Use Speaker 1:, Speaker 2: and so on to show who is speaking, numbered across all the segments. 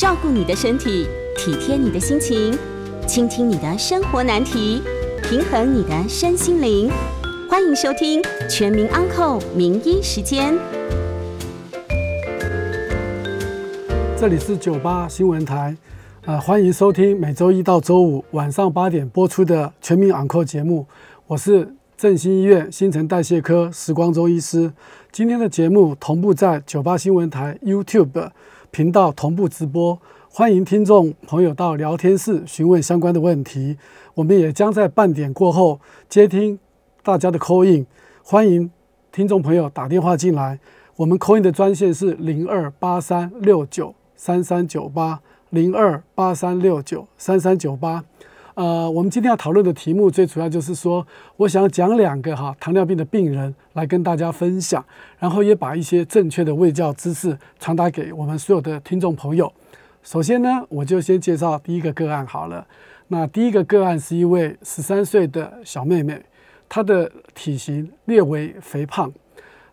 Speaker 1: 照顾你的身体，体贴你的心情，倾听你的生活难题，平衡你的身心灵。欢迎收听《全民安扣名医时间》。
Speaker 2: 这里是九八新闻台，呃，欢迎收听每周一到周五晚上八点播出的《全民安扣》节目。我是振兴医院新陈代谢科时光中医师。今天的节目同步在九八新闻台 YouTube 频道同步直播，欢迎听众朋友到聊天室询问相关的问题。我们也将在半点过后接听大家的 call in，欢迎听众朋友打电话进来。我们 call in 的专线是零二八三六九三三九八零二八三六九三三九八。呃，我们今天要讨论的题目最主要就是说，我想讲两个哈糖尿病的病人来跟大家分享，然后也把一些正确的卫教知识传达给我们所有的听众朋友。首先呢，我就先介绍第一个个案好了。那第一个个案是一位十三岁的小妹妹，她的体型略为肥胖。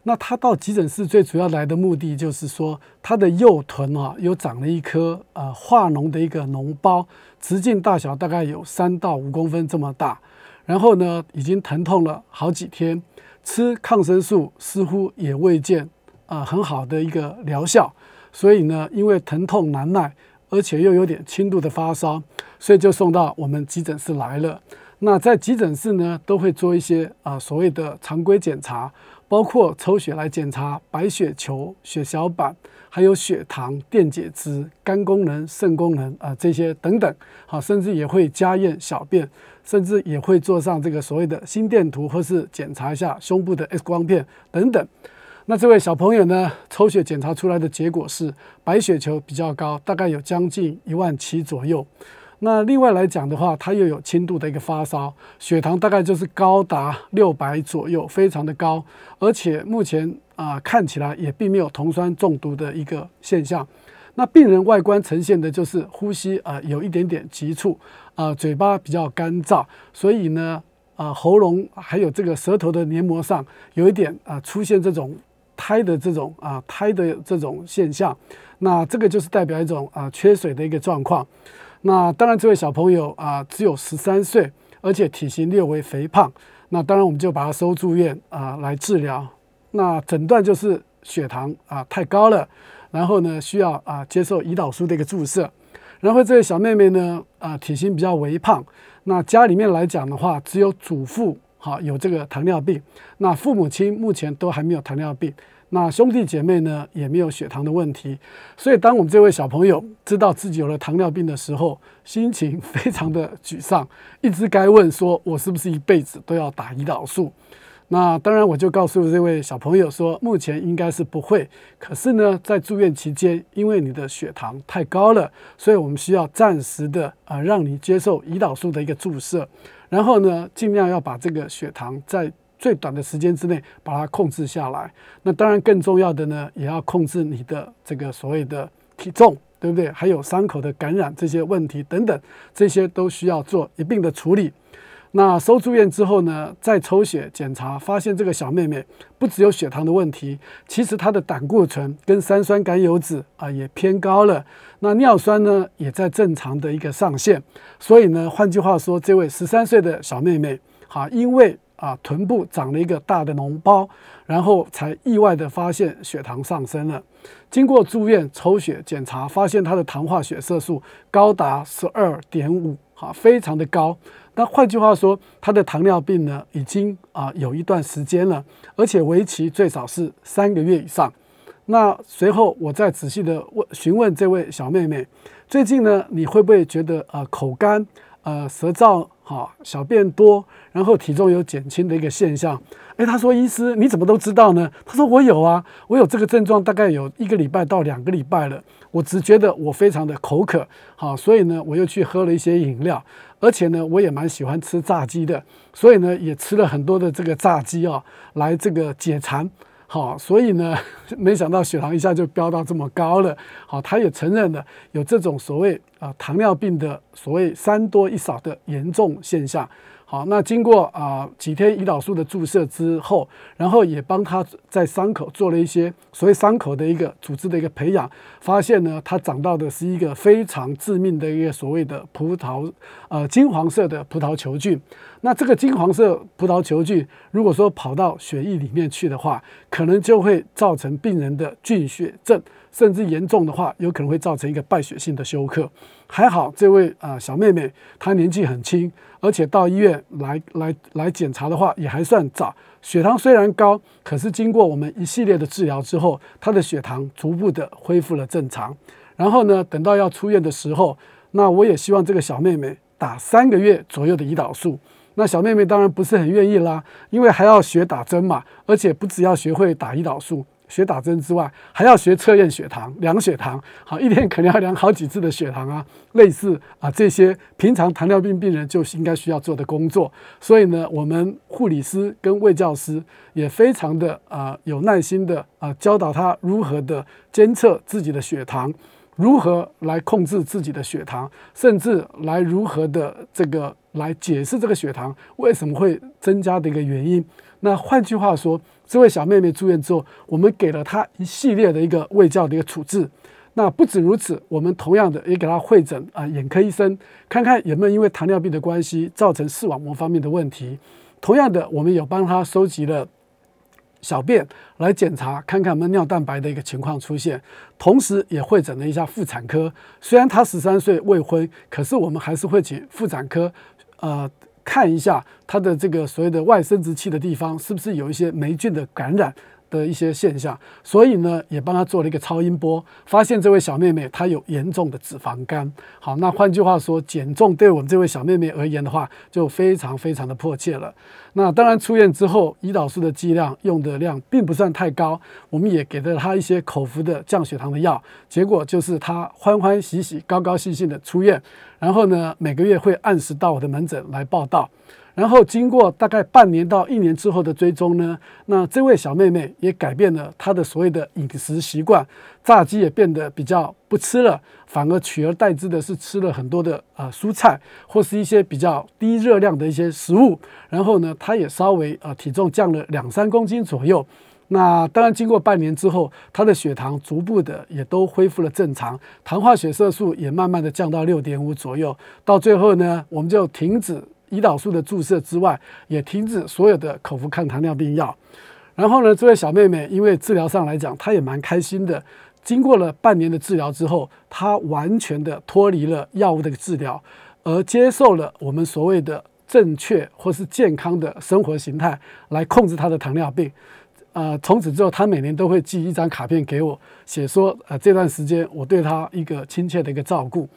Speaker 2: 那她到急诊室最主要来的目的就是说，她的右臀啊有长了一颗呃化脓的一个脓包。直径大小大概有三到五公分这么大，然后呢，已经疼痛了好几天，吃抗生素似乎也未见啊很好的一个疗效，所以呢，因为疼痛难耐，而且又有点轻度的发烧，所以就送到我们急诊室来了。那在急诊室呢，都会做一些啊所谓的常规检查，包括抽血来检查白血球、血小板。还有血糖、电解质、肝功能、肾功能啊，这些等等，好，甚至也会加验小便，甚至也会做上这个所谓的心电图，或是检查一下胸部的 X 光片等等。那这位小朋友呢，抽血检查出来的结果是白血球比较高，大概有将近一万七左右。那另外来讲的话，他又有轻度的一个发烧，血糖大概就是高达六百左右，非常的高，而且目前啊看起来也并没有酮酸中毒的一个现象。那病人外观呈现的就是呼吸啊有一点点急促，啊嘴巴比较干燥，所以呢啊喉咙还有这个舌头的黏膜上有一点啊出现这种苔的这种啊苔的这种现象，那这个就是代表一种啊缺水的一个状况。那当然，这位小朋友啊，只有十三岁，而且体型略微肥胖。那当然，我们就把他收住院啊来治疗。那诊断就是血糖啊太高了，然后呢需要啊接受胰岛素的一个注射。然后这位小妹妹呢啊体型比较微胖。那家里面来讲的话，只有祖父好有这个糖尿病，那父母亲目前都还没有糖尿病。那兄弟姐妹呢也没有血糖的问题，所以当我们这位小朋友知道自己有了糖尿病的时候，心情非常的沮丧，一直该问说：“我是不是一辈子都要打胰岛素？”那当然，我就告诉这位小朋友说，目前应该是不会。可是呢，在住院期间，因为你的血糖太高了，所以我们需要暂时的啊，让你接受胰岛素的一个注射，然后呢，尽量要把这个血糖在。最短的时间之内把它控制下来，那当然更重要的呢，也要控制你的这个所谓的体重，对不对？还有伤口的感染这些问题等等，这些都需要做一并的处理。那收住院之后呢，再抽血检查，发现这个小妹妹不只有血糖的问题，其实她的胆固醇跟三酸甘油酯啊也偏高了，那尿酸呢也在正常的一个上限。所以呢，换句话说，这位十三岁的小妹妹，好，因为啊，臀部长了一个大的脓包，然后才意外的发现血糖上升了。经过住院抽血检查，发现他的糖化血色素高达十二点五，哈，非常的高。那换句话说，他的糖尿病呢，已经啊有一段时间了，而且为期最少是三个月以上。那随后我再仔细的问询问这位小妹妹，最近呢，你会不会觉得啊口干？呃，舌燥，哈，小便多，然后体重有减轻的一个现象。诶，他说：“医师，你怎么都知道呢？”他说：“我有啊，我有这个症状，大概有一个礼拜到两个礼拜了。我只觉得我非常的口渴，好，所以呢，我又去喝了一些饮料，而且呢，我也蛮喜欢吃炸鸡的，所以呢，也吃了很多的这个炸鸡啊，来这个解馋。”好，所以呢，没想到血糖一下就飙到这么高了。好，他也承认了有这种所谓啊糖尿病的所谓三多一少的严重现象。好，那经过啊几天胰岛素的注射之后，然后也帮他在伤口做了一些所谓伤口的一个组织的一个培养，发现呢，他长到的是一个非常致命的一个所谓的葡萄呃金黄色的葡萄球菌。那这个金黄色葡萄球菌，如果说跑到血液里面去的话，可能就会造成病人的菌血症，甚至严重的话，有可能会造成一个败血性的休克。还好，这位啊小妹妹她年纪很轻，而且到医院来来来检查的话也还算早。血糖虽然高，可是经过我们一系列的治疗之后，她的血糖逐步的恢复了正常。然后呢，等到要出院的时候，那我也希望这个小妹妹打三个月左右的胰岛素。那小妹妹当然不是很愿意啦，因为还要学打针嘛，而且不只要学会打胰岛素、学打针之外，还要学测验血糖、量血糖。好，一天肯定要量好几次的血糖啊，类似啊这些平常糖尿病病人就应该需要做的工作。所以呢，我们护理师跟卫教师也非常的啊有耐心的啊教导他如何的监测自己的血糖。如何来控制自己的血糖，甚至来如何的这个来解释这个血糖为什么会增加的一个原因？那换句话说，这位小妹妹住院之后，我们给了她一系列的一个胃教的一个处置。那不止如此，我们同样的也给她会诊啊眼科医生，看看有没有因为糖尿病的关系造成视网膜方面的问题。同样的，我们有帮她收集了。小便来检查，看看有没有尿蛋白的一个情况出现，同时也会诊了一下妇产科。虽然他十三岁未婚，可是我们还是会请妇产科，呃，看一下它的这个所谓的外生殖器的地方是不是有一些霉菌的感染。的一些现象，所以呢，也帮他做了一个超音波，发现这位小妹妹她有严重的脂肪肝。好，那换句话说，减重对我们这位小妹妹而言的话，就非常非常的迫切了。那当然，出院之后，胰岛素的剂量用的量并不算太高，我们也给了她一些口服的降血糖的药，结果就是她欢欢喜喜、高高兴兴的出院，然后呢，每个月会按时到我的门诊来报道。然后经过大概半年到一年之后的追踪呢，那这位小妹妹也改变了她的所谓的饮食习惯，炸鸡也变得比较不吃了，反而取而代之的是吃了很多的呃蔬菜或是一些比较低热量的一些食物。然后呢，她也稍微呃体重降了两三公斤左右。那当然经过半年之后，她的血糖逐步的也都恢复了正常，糖化血色素也慢慢的降到六点五左右。到最后呢，我们就停止。胰岛素的注射之外，也停止所有的口服抗糖尿病药。然后呢，这位小妹妹因为治疗上来讲，她也蛮开心的。经过了半年的治疗之后，她完全的脱离了药物的治疗，而接受了我们所谓的正确或是健康的生活形态来控制她的糖尿病。呃，从此之后，她每年都会寄一张卡片给我，写说呃这段时间我对她一个亲切的一个照顾。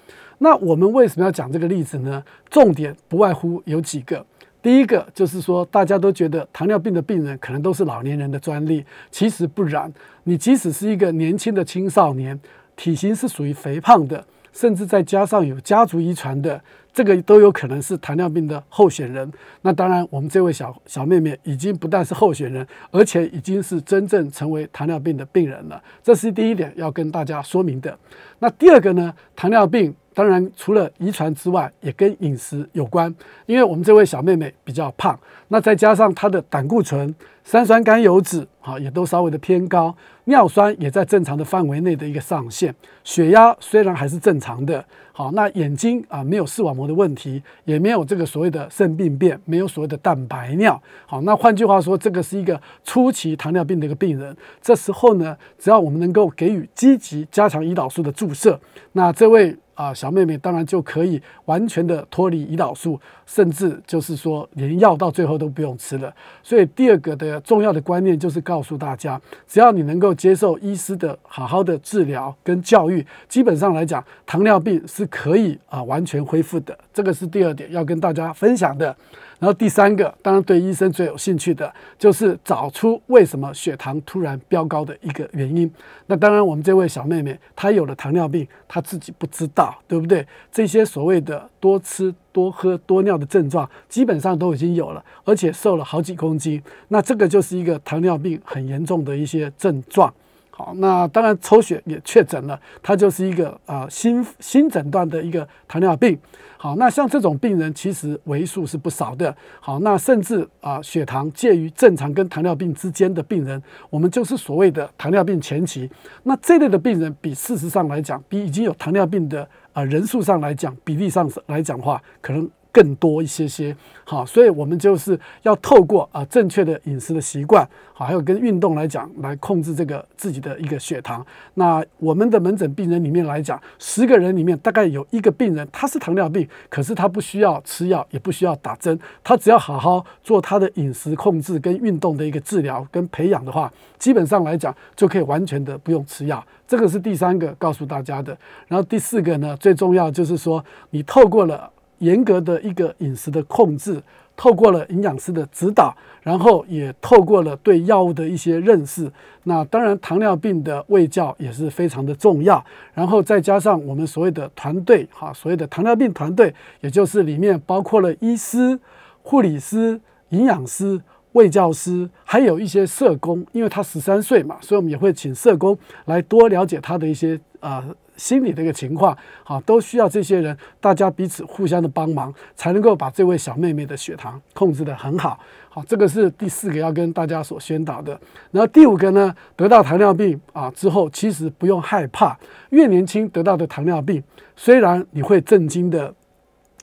Speaker 2: 那我们为什么要讲这个例子呢？重点不外乎有几个。第一个就是说，大家都觉得糖尿病的病人可能都是老年人的专利，其实不然。你即使是一个年轻的青少年，体型是属于肥胖的，甚至再加上有家族遗传的。这个都有可能是糖尿病的候选人。那当然，我们这位小小妹妹已经不但是候选人，而且已经是真正成为糖尿病的病人了。这是第一点要跟大家说明的。那第二个呢？糖尿病当然除了遗传之外，也跟饮食有关。因为我们这位小妹妹比较胖，那再加上她的胆固醇、三酸甘油脂，啊也都稍微的偏高，尿酸也在正常的范围内的一个上限，血压虽然还是正常的。好，那眼睛啊没有视网膜的问题，也没有这个所谓的肾病变，没有所谓的蛋白尿。好，那换句话说，这个是一个初期糖尿病的一个病人。这时候呢，只要我们能够给予积极加强胰岛素的注射，那这位。啊，小妹妹当然就可以完全的脱离胰岛素，甚至就是说连药到最后都不用吃了。所以第二个的重要的观念就是告诉大家，只要你能够接受医师的好好的治疗跟教育，基本上来讲，糖尿病是可以啊完全恢复的。这个是第二点要跟大家分享的。然后第三个，当然对医生最有兴趣的就是找出为什么血糖突然飙高的一个原因。那当然，我们这位小妹妹她有了糖尿病，她自己不知道，对不对？这些所谓的多吃、多喝、多尿的症状，基本上都已经有了，而且瘦了好几公斤。那这个就是一个糖尿病很严重的一些症状。好，那当然抽血也确诊了，他就是一个呃新新诊断的一个糖尿病。好，那像这种病人其实为数是不少的。好，那甚至啊血糖介于正常跟糖尿病之间的病人，我们就是所谓的糖尿病前期。那这类的病人比事实上来讲，比已经有糖尿病的啊人数上来讲，比例上来讲的话，可能。更多一些些，好，所以我们就是要透过啊正确的饮食的习惯，好，还有跟运动来讲，来控制这个自己的一个血糖。那我们的门诊病人里面来讲，十个人里面大概有一个病人他是糖尿病，可是他不需要吃药，也不需要打针，他只要好好做他的饮食控制跟运动的一个治疗跟培养的话，基本上来讲就可以完全的不用吃药。这个是第三个告诉大家的。然后第四个呢，最重要就是说，你透过了。严格的一个饮食的控制，透过了营养师的指导，然后也透过了对药物的一些认识。那当然，糖尿病的卫教也是非常的重要。然后再加上我们所谓的团队，哈，所谓的糖尿病团队，也就是里面包括了医师、护理师、营养师、卫教师，还有一些社工。因为他十三岁嘛，所以我们也会请社工来多了解他的一些啊。心理的一个情况，好，都需要这些人，大家彼此互相的帮忙，才能够把这位小妹妹的血糖控制得很好。好，这个是第四个要跟大家所宣导的。然后第五个呢，得到糖尿病啊之后，其实不用害怕，越年轻得到的糖尿病，虽然你会震惊的。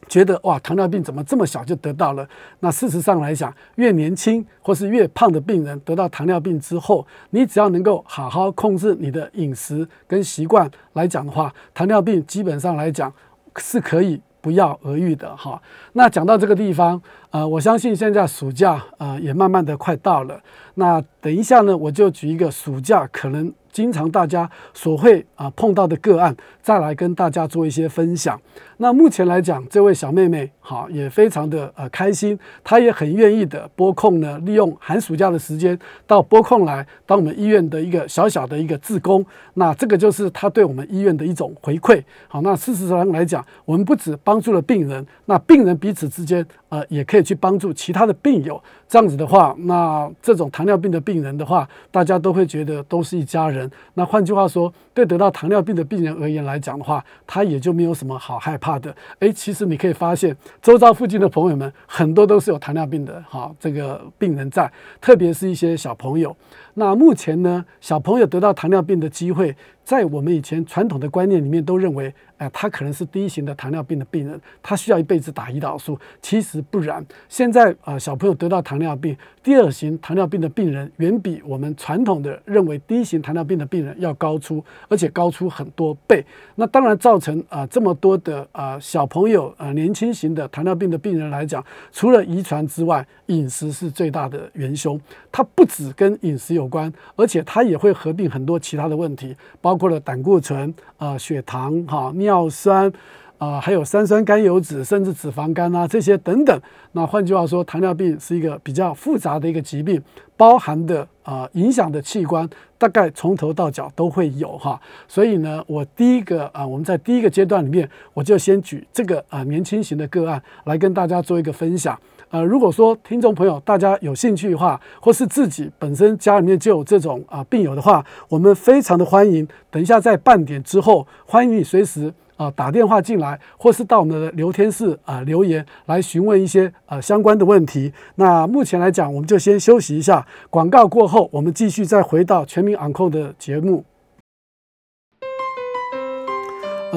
Speaker 2: 觉得哇，糖尿病怎么这么小就得到了？那事实上来讲，越年轻或是越胖的病人得到糖尿病之后，你只要能够好好控制你的饮食跟习惯来讲的话，糖尿病基本上来讲是可以不药而愈的哈。那讲到这个地方，呃，我相信现在暑假呃也慢慢的快到了。那等一下呢，我就举一个暑假可能。经常大家所会啊碰到的个案，再来跟大家做一些分享。那目前来讲，这位小妹妹好也非常的呃开心，她也很愿意的拨控呢，利用寒暑假的时间到拨控来当我们医院的一个小小的一个志工。那这个就是她对我们医院的一种回馈。好，那事实上来讲，我们不止帮助了病人，那病人彼此之间呃也可以去帮助其他的病友。这样子的话，那这种糖尿病的病人的话，大家都会觉得都是一家人。那换句话说，对得到糖尿病的病人而言来讲的话，他也就没有什么好害怕怕的。哎，其实你可以发现，周遭附近的朋友们很多都是有糖尿病的，哈，这个病人在，特别是一些小朋友。那目前呢，小朋友得到糖尿病的机会，在我们以前传统的观念里面都认为。哎，他可能是第一型的糖尿病的病人，他需要一辈子打胰岛素。其实不然，现在啊，小朋友得到糖尿病，第二型糖尿病的病人远比我们传统的认为第一型糖尿病的病人要高出，而且高出很多倍。那当然造成啊这么多的啊小朋友啊年轻型的糖尿病的病人来讲，除了遗传之外，饮食是最大的元凶。它不只跟饮食有关，而且它也会合并很多其他的问题，包括了胆固醇啊、血糖哈。尿酸啊，还有三酸甘油脂，甚至脂肪肝啊，这些等等。那换句话说，糖尿病是一个比较复杂的一个疾病，包含的啊影响的器官大概从头到脚都会有哈。所以呢，我第一个啊，我们在第一个阶段里面，我就先举这个啊年轻型的个案来跟大家做一个分享。呃，如果说听众朋友大家有兴趣的话，或是自己本身家里面就有这种啊病友的话，我们非常的欢迎。等一下在半点之后，欢迎你随时啊打电话进来，或是到我们的聊天室啊留言来询问一些呃相关的问题。那目前来讲，我们就先休息一下，广告过后，我们继续再回到全民昂扣的节目。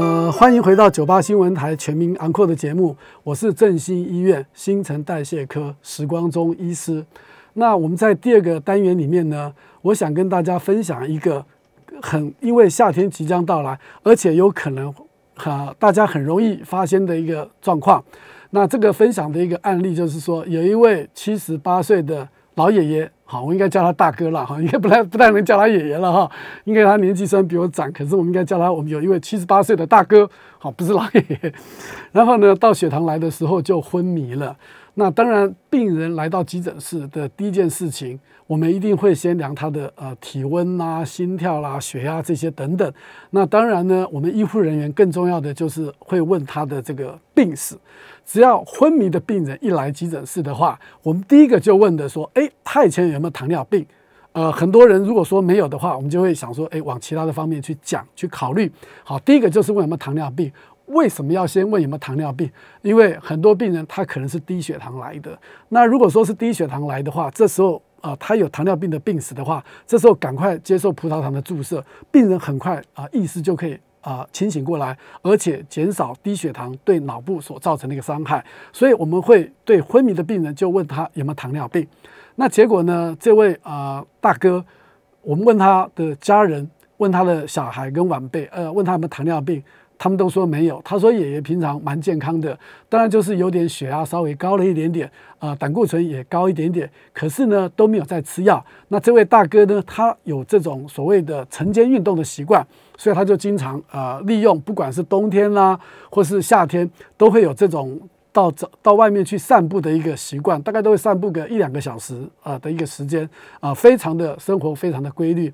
Speaker 2: 呃，欢迎回到九八新闻台全民昂阔的节目，我是振兴医院新陈代谢科时光中医师。那我们在第二个单元里面呢，我想跟大家分享一个很因为夏天即将到来，而且有可能哈大家很容易发生的一个状况。那这个分享的一个案例就是说，有一位七十八岁的老爷爷。好，我应该叫他大哥了哈，应该不太不太能叫他爷爷了哈，应该他年纪虽然比我长，可是我们应该叫他，我们有一位七十八岁的大哥，好，不是老爷爷。然后呢，到血糖来的时候就昏迷了。那当然，病人来到急诊室的第一件事情。我们一定会先量他的呃体温啦、心跳啦、血压这些等等。那当然呢，我们医护人员更重要的就是会问他的这个病史。只要昏迷的病人一来急诊室的话，我们第一个就问的说：哎，他以前有没有糖尿病？呃，很多人如果说没有的话，我们就会想说，哎，往其他的方面去讲、去考虑。好，第一个就是问有没有糖尿病。为什么要先问有没有糖尿病？因为很多病人他可能是低血糖来的。那如果说是低血糖来的话，这时候啊，他有糖尿病的病史的话，这时候赶快接受葡萄糖的注射，病人很快啊意识就可以啊清醒过来，而且减少低血糖对脑部所造成的一个伤害。所以我们会对昏迷的病人就问他有没有糖尿病。那结果呢？这位啊大哥，我们问他的家人，问他的小孩跟晚辈，呃，问他有没有糖尿病。他们都说没有。他说爷爷平常蛮健康的，当然就是有点血压稍微高了一点点，啊，胆固醇也高一点点，可是呢都没有在吃药。那这位大哥呢，他有这种所谓的晨间运动的习惯，所以他就经常啊利用，不管是冬天啦或是夏天，都会有这种到到外面去散步的一个习惯，大概都会散步个一两个小时啊的一个时间啊，非常的生活非常的规律。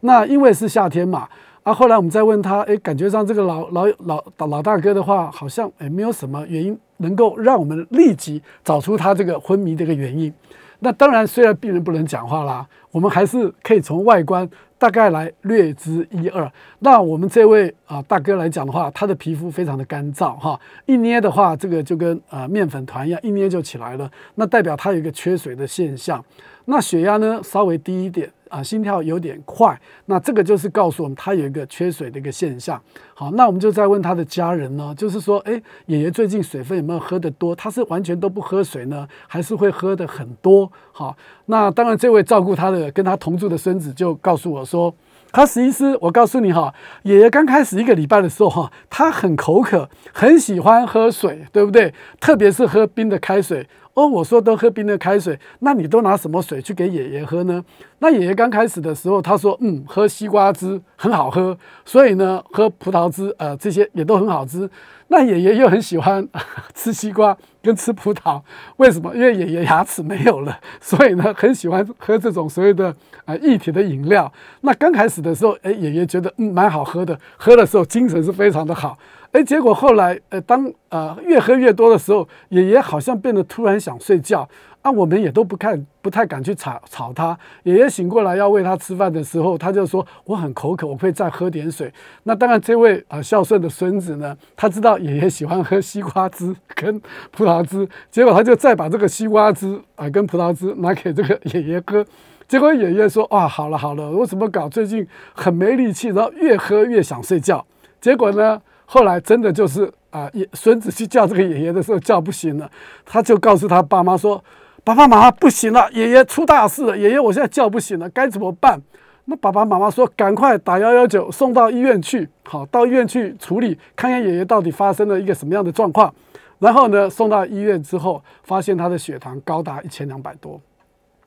Speaker 2: 那因为是夏天嘛。啊，后来我们再问他，哎，感觉上这个老老老老大哥的话，好像哎没有什么原因能够让我们立即找出他这个昏迷的一个原因。那当然，虽然病人不能讲话啦，我们还是可以从外观大概来略知一二。那我们这位啊大哥来讲的话，他的皮肤非常的干燥哈，一捏的话，这个就跟啊面粉团一样，一捏就起来了，那代表他有一个缺水的现象。那血压呢稍微低一点。啊，心跳有点快，那这个就是告诉我们他有一个缺水的一个现象。好，那我们就再问他的家人呢，就是说，哎，爷爷最近水分有没有喝得多？他是完全都不喝水呢，还是会喝的很多？好，那当然，这位照顾他的跟他同住的孙子就告诉我说，他实际是，我告诉你哈，爷爷刚开始一个礼拜的时候哈，他很口渴，很喜欢喝水，对不对？特别是喝冰的开水。哦，我说都喝冰的开水，那你都拿什么水去给爷爷喝呢？那爷爷刚开始的时候，他说，嗯，喝西瓜汁很好喝，所以呢，喝葡萄汁，呃，这些也都很好吃。那爷爷又很喜欢 吃西瓜跟吃葡萄，为什么？因为爷爷牙齿没有了，所以呢，很喜欢喝这种所谓的呃液体的饮料。那刚开始的时候，哎，爷爷觉得嗯蛮好喝的，喝的时候精神是非常的好。哎，结果后来，呃，当呃越喝越多的时候，爷爷好像变得突然想睡觉啊，我们也都不看，不太敢去吵吵他。爷爷醒过来要喂他吃饭的时候，他就说我很口渴，我可以再喝点水。那当然，这位啊孝顺的孙子呢，他知道爷爷喜欢喝西瓜汁跟葡萄汁，结果他就再把这个西瓜汁啊跟葡萄汁拿给这个爷爷喝。结果爷爷说啊，好了好了，我怎么搞？最近很没力气，然后越喝越想睡觉。结果呢？后来真的就是啊，爷孙子去叫这个爷爷的时候叫不醒了，他就告诉他爸妈说：“爸爸妈妈不行了，爷爷出大事了，爷爷我现在叫不醒了，该怎么办？”那爸爸妈妈说：“赶快打幺幺九送到医院去，好到医院去处理，看看爷爷到底发生了一个什么样的状况。”然后呢，送到医院之后，发现他的血糖高达一千两百多。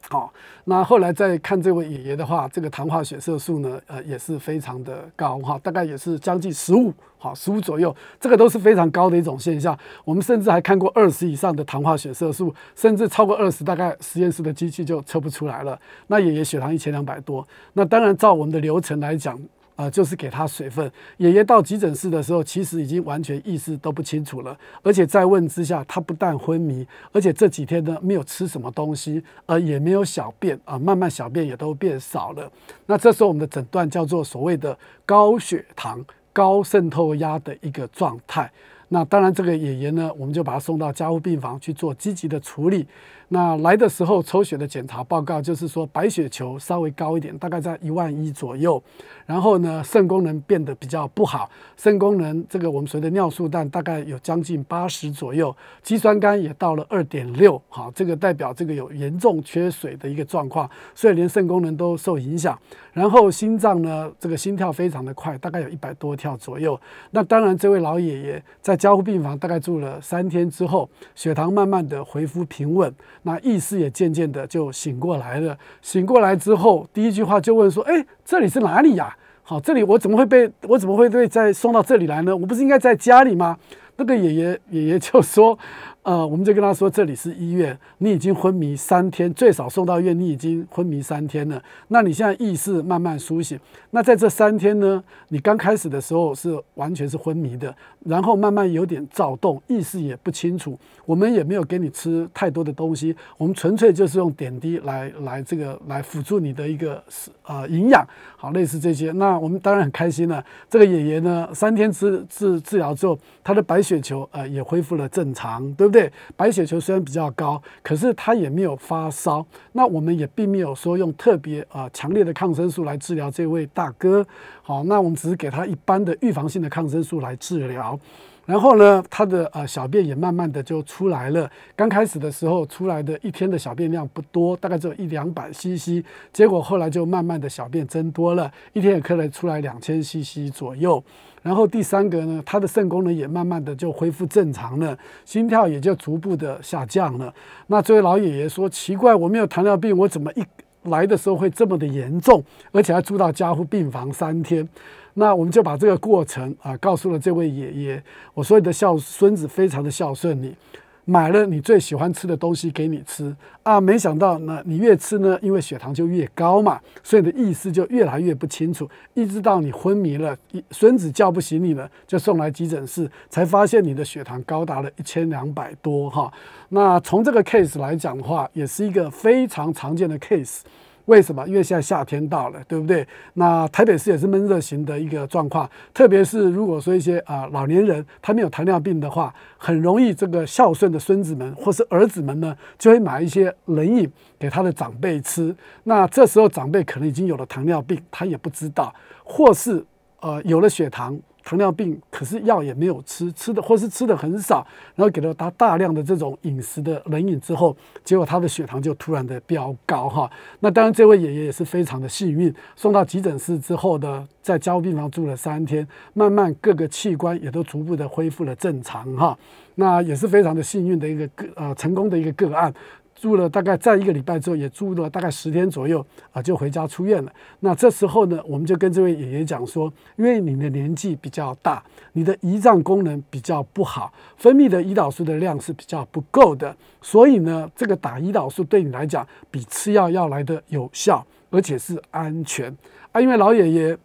Speaker 2: 好，那后来再看这位爷爷的话，这个糖化血色素呢，呃，也是非常的高哈，大概也是将近十五，好，十五左右，这个都是非常高的一种现象。我们甚至还看过二十以上的糖化血色素，甚至超过二十，大概实验室的机器就测不出来了。那爷爷血糖一千两百多，那当然照我们的流程来讲。啊，就是给他水分。爷爷到急诊室的时候，其实已经完全意识都不清楚了，而且在问之下，他不但昏迷，而且这几天呢没有吃什么东西，呃，也没有小便啊，慢慢小便也都变少了。那这时候我们的诊断叫做所谓的高血糖、高渗透压的一个状态。那当然，这个爷爷呢，我们就把他送到加护病房去做积极的处理。那来的时候抽血的检查报告就是说白血球稍微高一点，大概在一万一左右。然后呢，肾功能变得比较不好，肾功能这个我们所谓的尿素氮大概有将近八十左右，肌酸酐也到了二点六，好，这个代表这个有严重缺水的一个状况，所以连肾功能都受影响。然后心脏呢，这个心跳非常的快，大概有一百多跳左右。那当然，这位老爷爷在加护病房大概住了三天之后，血糖慢慢的恢复平稳。那意识也渐渐的就醒过来了。醒过来之后，第一句话就问说：“哎，这里是哪里呀？好，这里我怎么会被我怎么会被再送到这里来呢？我不是应该在家里吗？”那个爷爷爷爷就说：“呃，我们就跟他说，这里是医院，你已经昏迷三天，最少送到院，你已经昏迷三天了。那你现在意识慢慢苏醒，那在这三天呢，你刚开始的时候是完全是昏迷的，然后慢慢有点躁动，意识也不清楚。我们也没有给你吃太多的东西，我们纯粹就是用点滴来来这个来辅助你的一个呃营养，好，类似这些。那我们当然很开心了。这个爷爷呢，三天治治治疗之后，他的白血球呃也恢复了正常，对？对白血球虽然比较高，可是他也没有发烧。那我们也并没有说用特别啊强烈的抗生素来治疗这位大哥。好，那我们只是给他一般的预防性的抗生素来治疗。然后呢，他的呃小便也慢慢的就出来了。刚开始的时候出来的一天的小便量不多，大概只有一两百 CC。结果后来就慢慢的小便增多了，一天也可能出来两千 CC 左右。然后第三个呢，他的肾功能也慢慢的就恢复正常了，心跳也就逐步的下降了。那这位老爷爷说：“奇怪，我没有糖尿病，我怎么一来的时候会这么的严重，而且还住到加护病房三天？”那我们就把这个过程啊告诉了这位爷爷。我说你的孝孙子非常的孝顺你，买了你最喜欢吃的东西给你吃啊。没想到呢，你越吃呢，因为血糖就越高嘛，所以你的意识就越来越不清楚，一直到你昏迷了，孙子叫不醒你了，就送来急诊室，才发现你的血糖高达了一千两百多哈。那从这个 case 来讲的话，也是一个非常常见的 case。为什么？因为现在夏天到了，对不对？那台北市也是闷热型的一个状况，特别是如果说一些啊老年人他没有糖尿病的话，很容易这个孝顺的孙子们或是儿子们呢，就会买一些冷饮给他的长辈吃。那这时候长辈可能已经有了糖尿病，他也不知道，或是呃有了血糖。糖尿病，可是药也没有吃，吃的或是吃的很少，然后给了他大量的这种饮食的冷饮之后，结果他的血糖就突然的飙高哈。那当然，这位爷爷也是非常的幸运，送到急诊室之后呢，在加护病房住了三天，慢慢各个器官也都逐步的恢复了正常哈。那也是非常的幸运的一个个呃成功的一个个案。住了大概在一个礼拜之后，也住了大概十天左右啊，就回家出院了。那这时候呢，我们就跟这位爷爷讲说，因为你的年纪比较大，你的胰脏功能比较不好，分泌的胰岛素的量是比较不够的，所以呢，这个打胰岛素对你来讲比吃药要来的有效，而且是安全啊。因为老爷爷。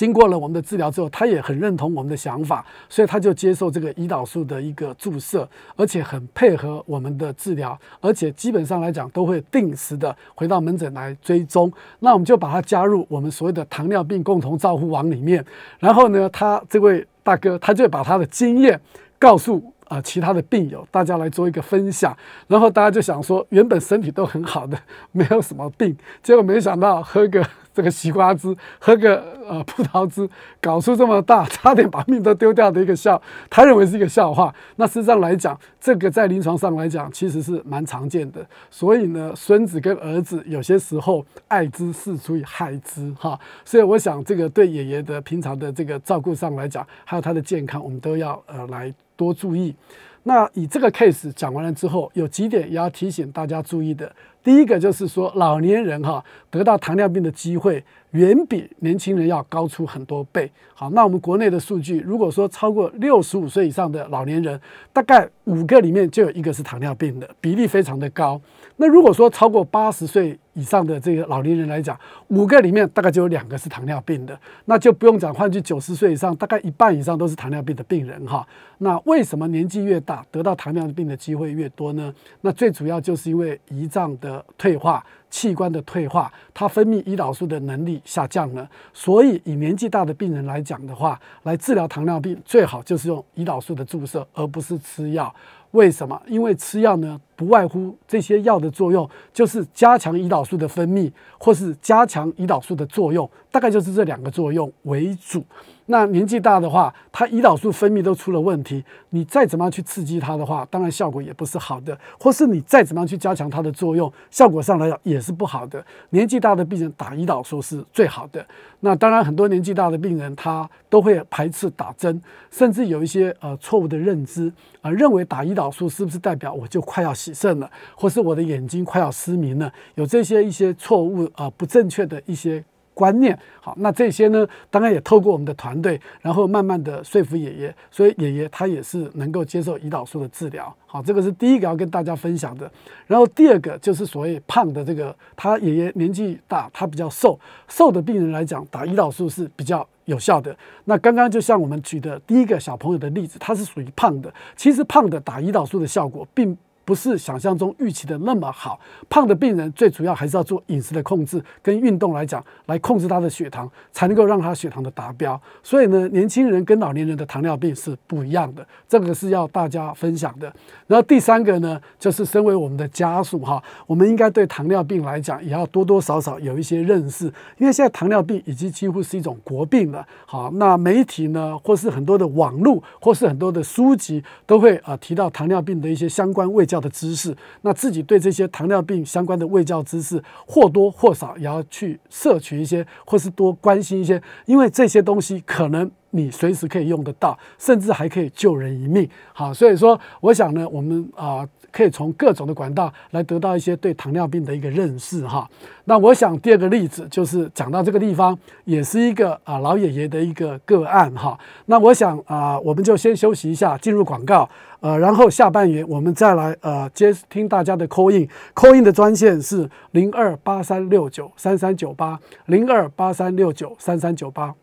Speaker 2: 经过了我们的治疗之后，他也很认同我们的想法，所以他就接受这个胰岛素的一个注射，而且很配合我们的治疗，而且基本上来讲都会定时的回到门诊来追踪。那我们就把他加入我们所谓的糖尿病共同照护网里面，然后呢，他这位大哥他就把他的经验告诉。啊，其他的病友，大家来做一个分享，然后大家就想说，原本身体都很好的，没有什么病，结果没想到喝个这个西瓜汁，喝个呃葡萄汁，搞出这么大，差点把命都丢掉的一个笑，他认为是一个笑话。那事实上来讲，这个在临床上来讲，其实是蛮常见的。所以呢，孙子跟儿子有些时候爱之是出于害之哈。所以我想，这个对爷爷的平常的这个照顾上来讲，还有他的健康，我们都要呃来。多注意。那以这个 case 讲完了之后，有几点也要提醒大家注意的。第一个就是说，老年人哈得到糖尿病的机会远比年轻人要高出很多倍。好，那我们国内的数据，如果说超过六十五岁以上的老年人，大概五个里面就有一个是糖尿病的，比例非常的高。那如果说超过八十岁以上的这个老年人来讲，五个里面大概就有两个是糖尿病的，那就不用讲。换句九十岁以上，大概一半以上都是糖尿病的病人哈。那为什么年纪越大得到糖尿病的机会越多呢？那最主要就是因为胰脏的退化。器官的退化，它分泌胰岛素的能力下降了，所以以年纪大的病人来讲的话，来治疗糖尿病最好就是用胰岛素的注射，而不是吃药。为什么？因为吃药呢，不外乎这些药的作用就是加强胰岛素的分泌，或是加强胰岛素的作用，大概就是这两个作用为主。那年纪大的话，它胰岛素分泌都出了问题，你再怎么样去刺激它的话，当然效果也不是好的；或是你再怎么样去加强它的作用，效果上来讲也是不好的。年纪大的病人打胰岛素是最好的。那当然，很多年纪大的病人他都会排斥打针，甚至有一些呃错误的认知啊，认为打胰岛素是不是代表我就快要洗肾了，或是我的眼睛快要失明了？有这些一些错误啊不正确的一些。观念。好，那这些呢，当然也透过我们的团队，然后慢慢的说服爷爷，所以爷爷他也是能够接受胰岛素的治疗。好，这个是第一个要跟大家分享的。然后第二个就是所谓胖的这个，他爷爷年纪大，他比较瘦，瘦的病人来讲，打胰岛素是比较有效的。那刚刚就像我们举的第一个小朋友的例子，他是属于胖的，其实胖的打胰岛素的效果并。不是想象中预期的那么好。胖的病人最主要还是要做饮食的控制，跟运动来讲，来控制他的血糖，才能够让他血糖的达标。所以呢，年轻人跟老年人的糖尿病是不一样的，这个是要大家分享的。然后第三个呢，就是身为我们的家属哈，我们应该对糖尿病来讲，也要多多少少有一些认识，因为现在糖尿病已经几乎是一种国病了。好，那媒体呢，或是很多的网络，或是很多的书籍，都会啊提到糖尿病的一些相关卫教。的知识，那自己对这些糖尿病相关的卫教知识或多或少也要去摄取一些，或是多关心一些，因为这些东西可能你随时可以用得到，甚至还可以救人一命。好，所以说我想呢，我们啊。可以从各种的管道来得到一些对糖尿病的一个认识哈。那我想第二个例子就是讲到这个地方，也是一个啊老爷爷的一个个案哈。那我想啊，我们就先休息一下，进入广告，呃，然后下半年我们再来呃接听大家的 call in，call in 的专线是零二八三六九三三九八零二八三六九三三九八。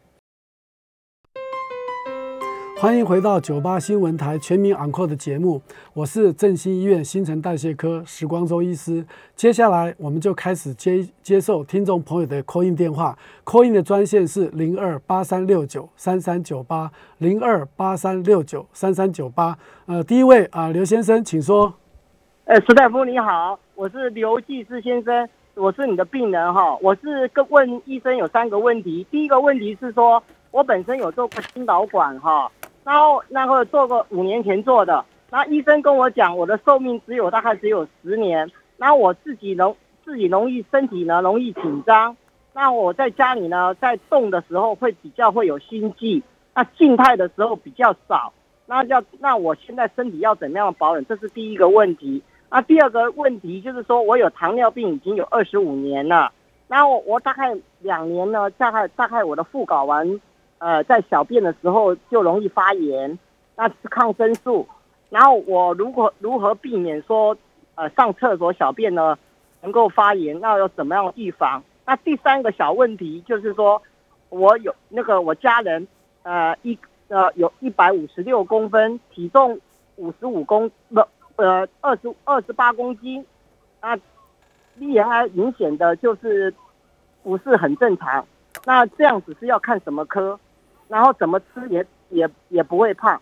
Speaker 2: 欢迎回到九八新闻台全民昂扣的节目，我是振兴医院新陈代谢科时光周医师。接下来我们就开始接接受听众朋友的 call in 电话，call in 的专线是零二八三六九三三九八零二八三六九三三九八。呃，第一位啊，刘先生，请说。
Speaker 3: 呃，石大夫你好，我是刘继之先生，我是你的病人哈，我是跟问医生有三个问题，第一个问题是说我本身有做过心导管哈。然后，然后做个五年前做的，那医生跟我讲，我的寿命只有大概只有十年。那我自己容自己容易身体呢容易紧张，那我在家里呢在动的时候会比较会有心悸，那静态的时候比较少。那要那我现在身体要怎么样保养？这是第一个问题。那第二个问题就是说我有糖尿病已经有二十五年了，那我我大概两年呢，大概大概我的副睾丸。呃，在小便的时候就容易发炎，那是抗生素。然后我如果如何避免说，呃，上厕所小便呢能够发炎？那要怎么样预防？那第三个小问题就是说，我有那个我家人，呃，一呃有一百五十六公分，体重五十五公不呃二十二十八公斤，那 BMI 明显的就是不是很正常。那这样子是要看什么科？然后怎么吃也也也不会胖，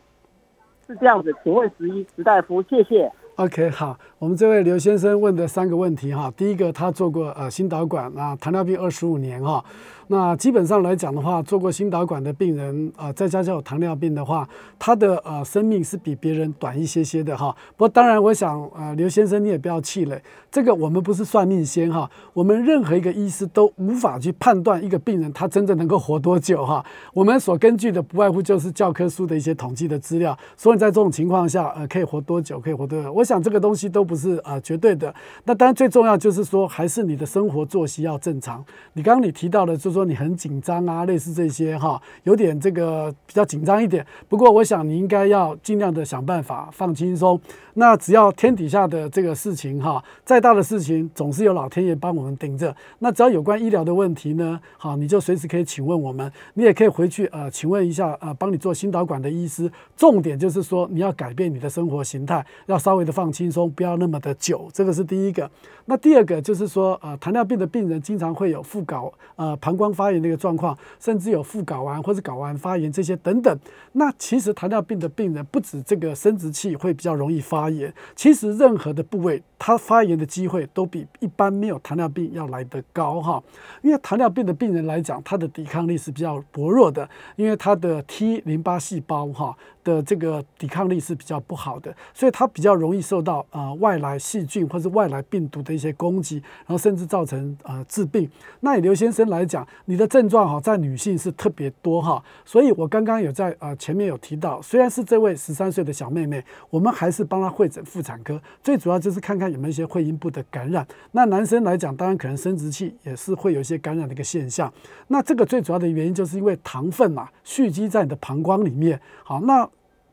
Speaker 3: 是这样子。请问十一石大夫，谢谢。
Speaker 2: OK，好，我们这位刘先生问的三个问题哈，第一个他做过呃心导管啊，糖尿病二十五年哈。那基本上来讲的话，做过心导管的病人啊，再加上有糖尿病的话，他的呃生命是比别人短一些些的哈。不过当然，我想呃刘先生你也不要气馁，这个我们不是算命先哈，我们任何一个医师都无法去判断一个病人他真正能够活多久哈。我们所根据的不外乎就是教科书的一些统计的资料，所以在这种情况下呃可以活多久，可以活多久，我想这个东西都不是呃绝对的。那当然最重要就是说，还是你的生活作息要正常。你刚刚你提到的就是。说你很紧张啊，类似这些哈，有点这个比较紧张一点。不过我想你应该要尽量的想办法放轻松。那只要天底下的这个事情哈，再大的事情总是有老天爷帮我们顶着。那只要有关医疗的问题呢，好，你就随时可以请问我们。你也可以回去呃，请问一下呃，帮你做心导管的医师。重点就是说你要改变你的生活形态，要稍微的放轻松，不要那么的久。这个是第一个。那第二个就是说呃，糖尿病的病人经常会有副睾呃膀胱。发炎的一个状况，甚至有副睾丸或者睾丸发炎这些等等。那其实糖尿病的病人不止这个生殖器会比较容易发炎，其实任何的部位它发炎的机会都比一般没有糖尿病要来得高哈。因为糖尿病的病人来讲，他的抵抗力是比较薄弱的，因为他的 T 淋巴细胞哈。的这个抵抗力是比较不好的，所以它比较容易受到呃外来细菌或是外来病毒的一些攻击，然后甚至造成呃致病。那以刘先生来讲，你的症状哈在女性是特别多哈，所以我刚刚有在呃前面有提到，虽然是这位十三岁的小妹妹，我们还是帮她会诊妇产科，最主要就是看看有没有一些会阴部的感染。那男生来讲，当然可能生殖器也是会有一些感染的一个现象。那这个最主要的原因就是因为糖分嘛蓄积在你的膀胱里面，好那。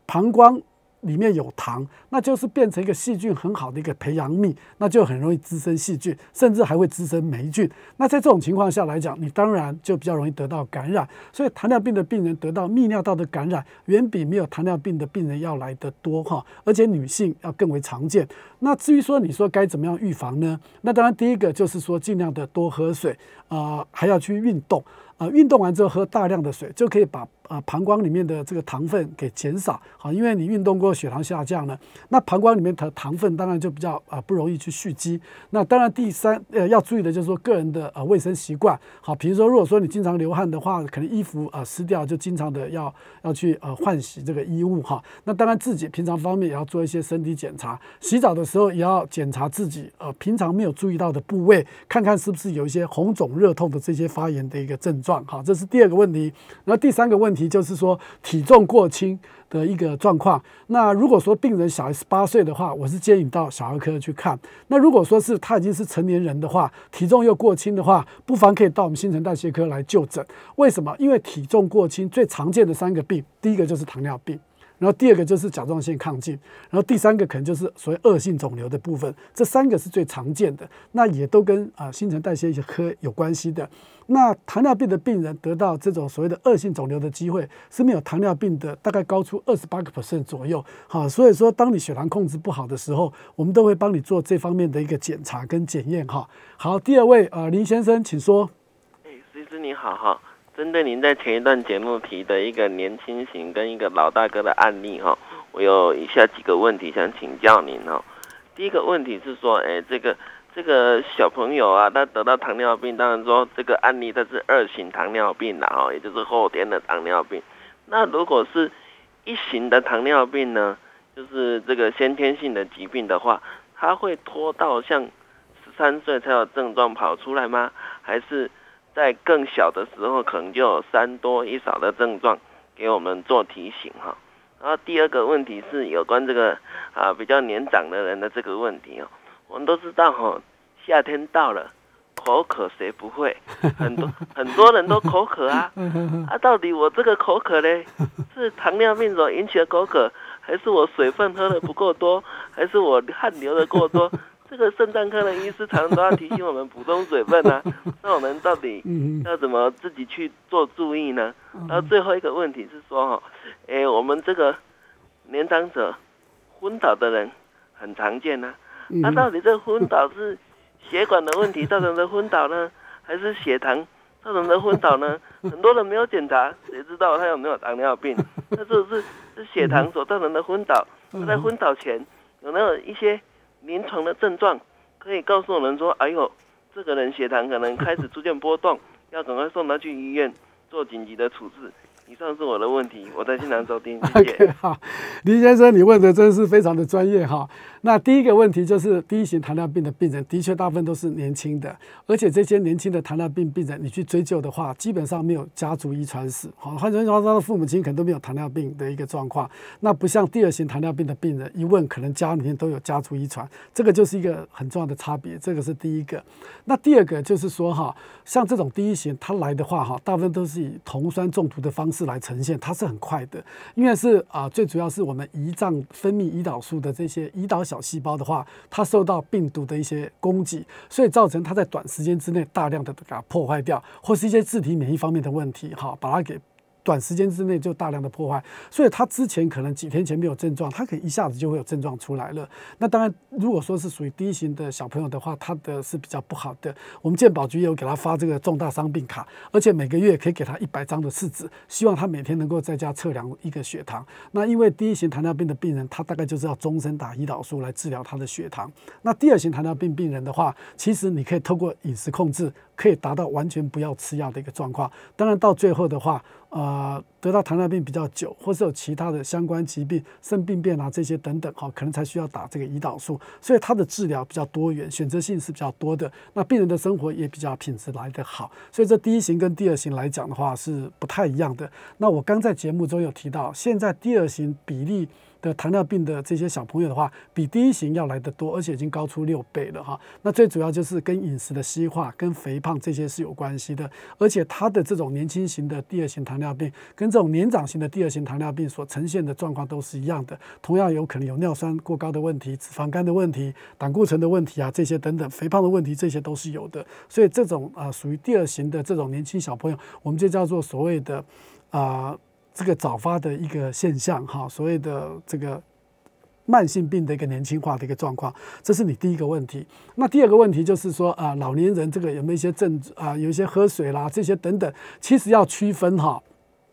Speaker 2: 膀胱里面有糖，那就是变成一个细菌很好的一个培养皿，那就很容易滋生细菌，甚至还会滋生霉菌。那在这种情况下来讲，你当然就比较容易得到感染。所以糖尿病的病人得到泌尿道的感染，远比没有糖尿病的病人要来得多哈，而且女性要更为常见。那至于说你说该怎么样预防呢？那当然第一个就是说尽量的多喝水啊，还要去运动啊，运动完之后喝大量的水就可以把。啊，膀胱里面的这个糖分给减少，好，因为你运动过，血糖下降了，那膀胱里面的糖分当然就比较啊不容易去蓄积。那当然第三呃要注意的就是说个人的呃卫生习惯，好，比如说如果说你经常流汗的话，可能衣服啊湿掉，就经常的要要去呃换洗这个衣物哈。那当然自己平常方面也要做一些身体检查，洗澡的时候也要检查自己呃平常没有注意到的部位，看看是不是有一些红肿热痛的这些发炎的一个症状，好，这是第二个问题。然后第三个问题。也就是说体重过轻的一个状况。那如果说病人小于十八岁的话，我是建议你到小儿科去看。那如果说是他已经是成年人的话，体重又过轻的话，不妨可以到我们新陈代谢科来就诊。为什么？因为体重过轻最常见的三个病，第一个就是糖尿病。然后第二个就是甲状腺亢进，然后第三个可能就是所谓恶性肿瘤的部分，这三个是最常见的，那也都跟啊新陈代谢科有关系的。那糖尿病的病人得到这种所谓的恶性肿瘤的机会是没有糖尿病的大概高出二十八个 percent 左右。好，所以说当你血糖控制不好的时候，我们都会帮你做这方面的一个检查跟检验哈。好，第二位呃林先生，请说。
Speaker 4: 哎，医师你好哈。针对您在前一段节目提的一个年轻型跟一个老大哥的案例哈，我有以下几个问题想请教您哦。第一个问题是说，哎，这个这个小朋友啊，他得到糖尿病，当然说这个案例他是二型糖尿病了哈，也就是后天的糖尿病。那如果是一型的糖尿病呢，就是这个先天性的疾病的话，他会拖到像十三岁才有症状跑出来吗？还是？在更小的时候，可能就有三多一少的症状给我们做提醒哈。然后第二个问题是有关这个啊比较年长的人的这个问题哦。我们都知道哈，夏天到了，口渴谁不会？很多 很多人都口渴啊。啊，到底我这个口渴呢，是糖尿病所引起的口渴，还是我水分喝的不够多，还是我汗流的过多？这个肾脏科的医师常常都要提醒我们补充水分啊，那我们到底要怎么自己去做注意呢？然后最后一个问题是说哈，哎，我们这个年长者昏倒的人很常见呐，那到底这昏倒是血管的问题造成的昏倒呢，还是血糖造成的昏倒呢？很多人没有检查，谁知道他有没有糖尿病？那是不是是血糖所造成的昏倒？在昏倒前有没有一些？临床的症状可以告诉我们说：“哎呦，这个人血糖可能开始出现波动，要赶快送他去医院做紧急的处置。”以上是我的问题，我在现场收听，谢谢。
Speaker 2: 好，林先生，你问的真是非常的专业哈。那第一个问题就是第一型糖尿病的病人，的确大部分都是年轻的，而且这些年轻的糖尿病病人，你去追究的话，基本上没有家族遗传史。好，换句话说，他的父母亲可能都没有糖尿病的一个状况。那不像第二型糖尿病的病人，一问可能家里面都有家族遗传，这个就是一个很重要的差别。这个是第一个。那第二个就是说哈，像这种第一型他来的话哈，大部分都是以酮酸中毒的方式。来呈现，它是很快的，因为是啊，最主要是我们胰脏分泌胰岛素的这些胰岛小细胞的话，它受到病毒的一些攻击，所以造成它在短时间之内大量的给它破坏掉，或是一些自体免疫方面的问题，哈，把它给。短时间之内就大量的破坏，所以他之前可能几天前没有症状，他可以一下子就会有症状出来了。那当然，如果说是属于第一型的小朋友的话，他的是比较不好的。我们健保局也有给他发这个重大伤病卡，而且每个月可以给他一百张的试纸，希望他每天能够在家测量一个血糖。那因为第一型糖尿病的病人，他大概就是要终身打胰岛素来治疗他的血糖。那第二型糖尿病病人的话，其实你可以透过饮食控制，可以达到完全不要吃药的一个状况。当然到最后的话，呃，得到糖尿病比较久，或是有其他的相关疾病、肾病变啊这些等等，哈，可能才需要打这个胰岛素。所以它的治疗比较多元，选择性是比较多的。那病人的生活也比较品质来得好。所以这第一型跟第二型来讲的话是不太一样的。那我刚在节目中有提到，现在第二型比例。的糖尿病的这些小朋友的话，比第一型要来得多，而且已经高出六倍了哈。那最主要就是跟饮食的西化、跟肥胖这些是有关系的。而且他的这种年轻型的第二型糖尿病，跟这种年长型的第二型糖尿病所呈现的状况都是一样的，同样有可能有尿酸过高的问题、脂肪肝的问题、胆固醇的问题啊，这些等等，肥胖的问题这些都是有的。所以这种啊属于第二型的这种年轻小朋友，我们就叫做所谓的啊。这个早发的一个现象，哈，所谓的这个慢性病的一个年轻化的一个状况，这是你第一个问题。那第二个问题就是说啊，老年人这个有没有一些症啊，有一些喝水啦这些等等，其实要区分哈，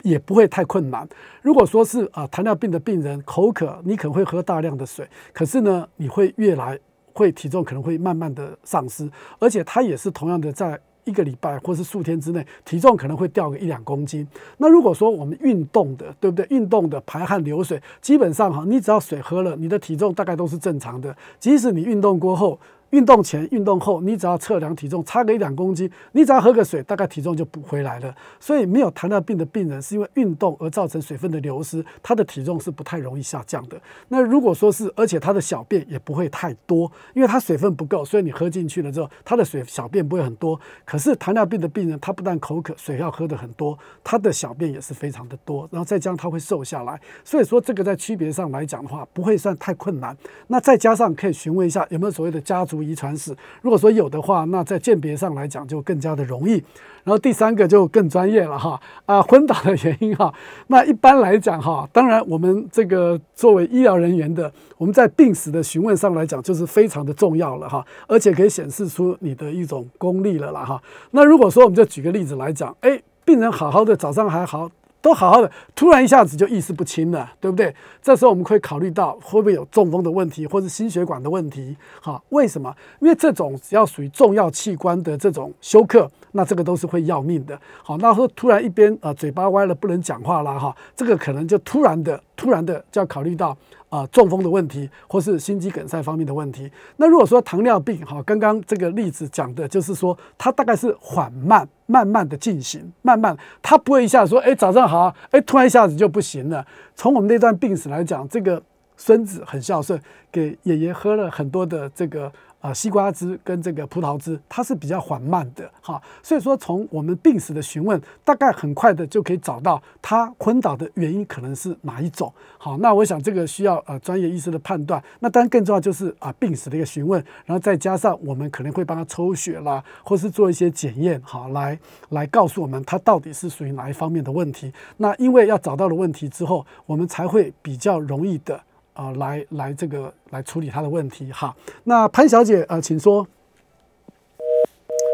Speaker 2: 也不会太困难。如果说是啊糖尿病的病人口渴，你可能会喝大量的水，可是呢，你会越来会体重可能会慢慢的丧失，而且它也是同样的在。一个礼拜或是数天之内，体重可能会掉个一两公斤。那如果说我们运动的，对不对？运动的排汗流水，基本上哈，你只要水喝了，你的体重大概都是正常的。即使你运动过后。运动前、运动后，你只要测量体重差个一两公斤，你只要喝个水，大概体重就补回来了。所以没有糖尿病的病人是因为运动而造成水分的流失，他的体重是不太容易下降的。那如果说是，而且他的小便也不会太多，因为他水分不够，所以你喝进去了之后，他的水小便不会很多。可是糖尿病的病人，他不但口渴，水要喝的很多，他的小便也是非常的多，然后再加上他会瘦下来。所以说这个在区别上来讲的话，不会算太困难。那再加上可以询问一下有没有所谓的家族。遗传史，如果说有的话，那在鉴别上来讲就更加的容易。然后第三个就更专业了哈啊，昏倒的原因哈。那一般来讲哈，当然我们这个作为医疗人员的，我们在病史的询问上来讲就是非常的重要了哈，而且可以显示出你的一种功力了啦哈。那如果说我们就举个例子来讲，哎，病人好好的，早上还好。都好好的，突然一下子就意识不清了，对不对？这时候我们会考虑到会不会有中风的问题，或者心血管的问题？哈，为什么？因为这种只要属于重要器官的这种休克，那这个都是会要命的。好，那说突然一边呃嘴巴歪了不能讲话了哈，这个可能就突然的、突然的就要考虑到。啊，中风的问题，或是心肌梗塞方面的问题。那如果说糖尿病，哈，刚刚这个例子讲的就是说，它大概是缓慢、慢慢的进行，慢慢，它不会一下子说，哎，早上好，哎，突然一下子就不行了。从我们那段病史来讲，这个孙子很孝顺，给爷爷喝了很多的这个。啊，西瓜汁跟这个葡萄汁，它是比较缓慢的哈，所以说从我们病史的询问，大概很快的就可以找到他昏倒的原因可能是哪一种。好，那我想这个需要呃专业医师的判断。那当然更重要就是啊病史的一个询问，然后再加上我们可能会帮他抽血啦，或是做一些检验，好来来告诉我们他到底是属于哪一方面的问题。那因为要找到了问题之后，我们才会比较容易的。啊，来来，这个来处理他的问题哈。那潘小姐，呃，请说。